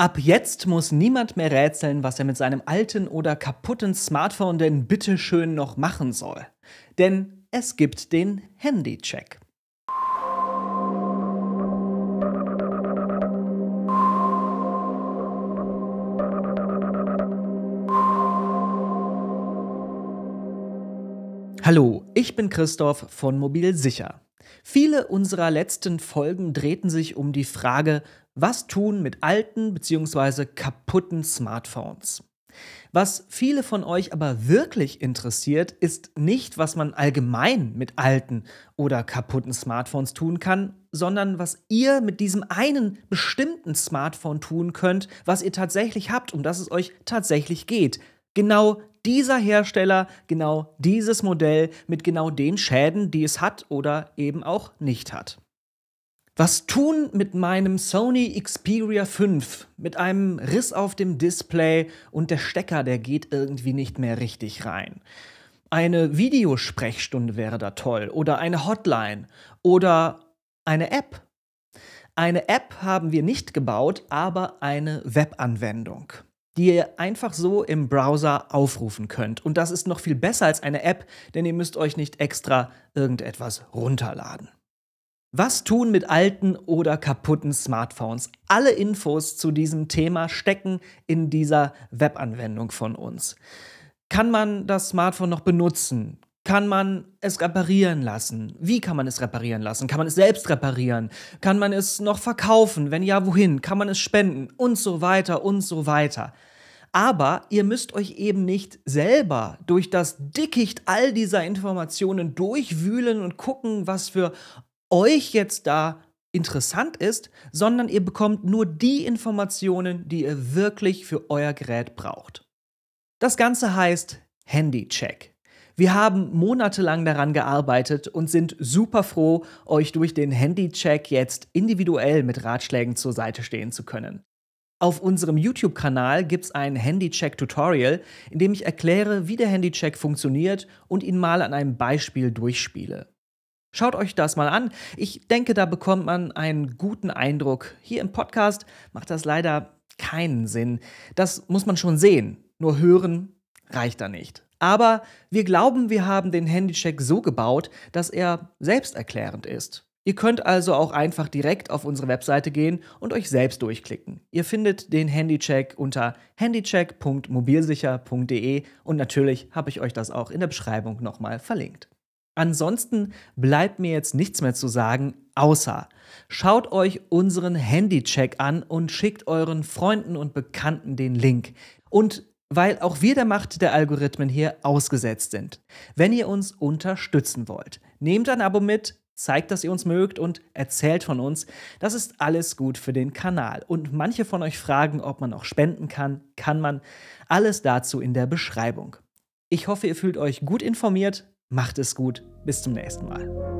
Ab jetzt muss niemand mehr rätseln, was er mit seinem alten oder kaputten Smartphone denn bitteschön noch machen soll. Denn es gibt den Handycheck. Hallo, ich bin Christoph von Mobil Sicher. Viele unserer letzten Folgen drehten sich um die Frage, was tun mit alten bzw. kaputten Smartphones? Was viele von euch aber wirklich interessiert, ist nicht, was man allgemein mit alten oder kaputten Smartphones tun kann, sondern was ihr mit diesem einen bestimmten Smartphone tun könnt, was ihr tatsächlich habt, um das es euch tatsächlich geht. Genau dieser Hersteller, genau dieses Modell mit genau den Schäden, die es hat oder eben auch nicht hat. Was tun mit meinem Sony Xperia 5 mit einem Riss auf dem Display und der Stecker, der geht irgendwie nicht mehr richtig rein? Eine Videosprechstunde wäre da toll oder eine Hotline oder eine App. Eine App haben wir nicht gebaut, aber eine Webanwendung, die ihr einfach so im Browser aufrufen könnt. Und das ist noch viel besser als eine App, denn ihr müsst euch nicht extra irgendetwas runterladen. Was tun mit alten oder kaputten Smartphones? Alle Infos zu diesem Thema stecken in dieser Webanwendung von uns. Kann man das Smartphone noch benutzen? Kann man es reparieren lassen? Wie kann man es reparieren lassen? Kann man es selbst reparieren? Kann man es noch verkaufen? Wenn ja, wohin? Kann man es spenden? Und so weiter und so weiter. Aber ihr müsst euch eben nicht selber durch das Dickicht all dieser Informationen durchwühlen und gucken, was für euch jetzt da interessant ist, sondern ihr bekommt nur die Informationen, die ihr wirklich für euer Gerät braucht. Das Ganze heißt Handycheck. Wir haben monatelang daran gearbeitet und sind super froh, euch durch den Handycheck jetzt individuell mit Ratschlägen zur Seite stehen zu können. Auf unserem YouTube-Kanal gibt es ein Handycheck-Tutorial, in dem ich erkläre, wie der Handycheck funktioniert und ihn mal an einem Beispiel durchspiele. Schaut euch das mal an. Ich denke, da bekommt man einen guten Eindruck. Hier im Podcast macht das leider keinen Sinn. Das muss man schon sehen. Nur hören reicht da nicht. Aber wir glauben, wir haben den Handycheck so gebaut, dass er selbsterklärend ist. Ihr könnt also auch einfach direkt auf unsere Webseite gehen und euch selbst durchklicken. Ihr findet den Handycheck unter handycheck.mobilsicher.de und natürlich habe ich euch das auch in der Beschreibung nochmal verlinkt. Ansonsten bleibt mir jetzt nichts mehr zu sagen, außer schaut euch unseren Handycheck an und schickt euren Freunden und Bekannten den Link. Und weil auch wir der Macht der Algorithmen hier ausgesetzt sind. Wenn ihr uns unterstützen wollt, nehmt ein Abo mit, zeigt, dass ihr uns mögt und erzählt von uns. Das ist alles gut für den Kanal. Und manche von euch fragen, ob man auch spenden kann. Kann man. Alles dazu in der Beschreibung. Ich hoffe, ihr fühlt euch gut informiert Macht es gut. Bis zum nächsten Mal.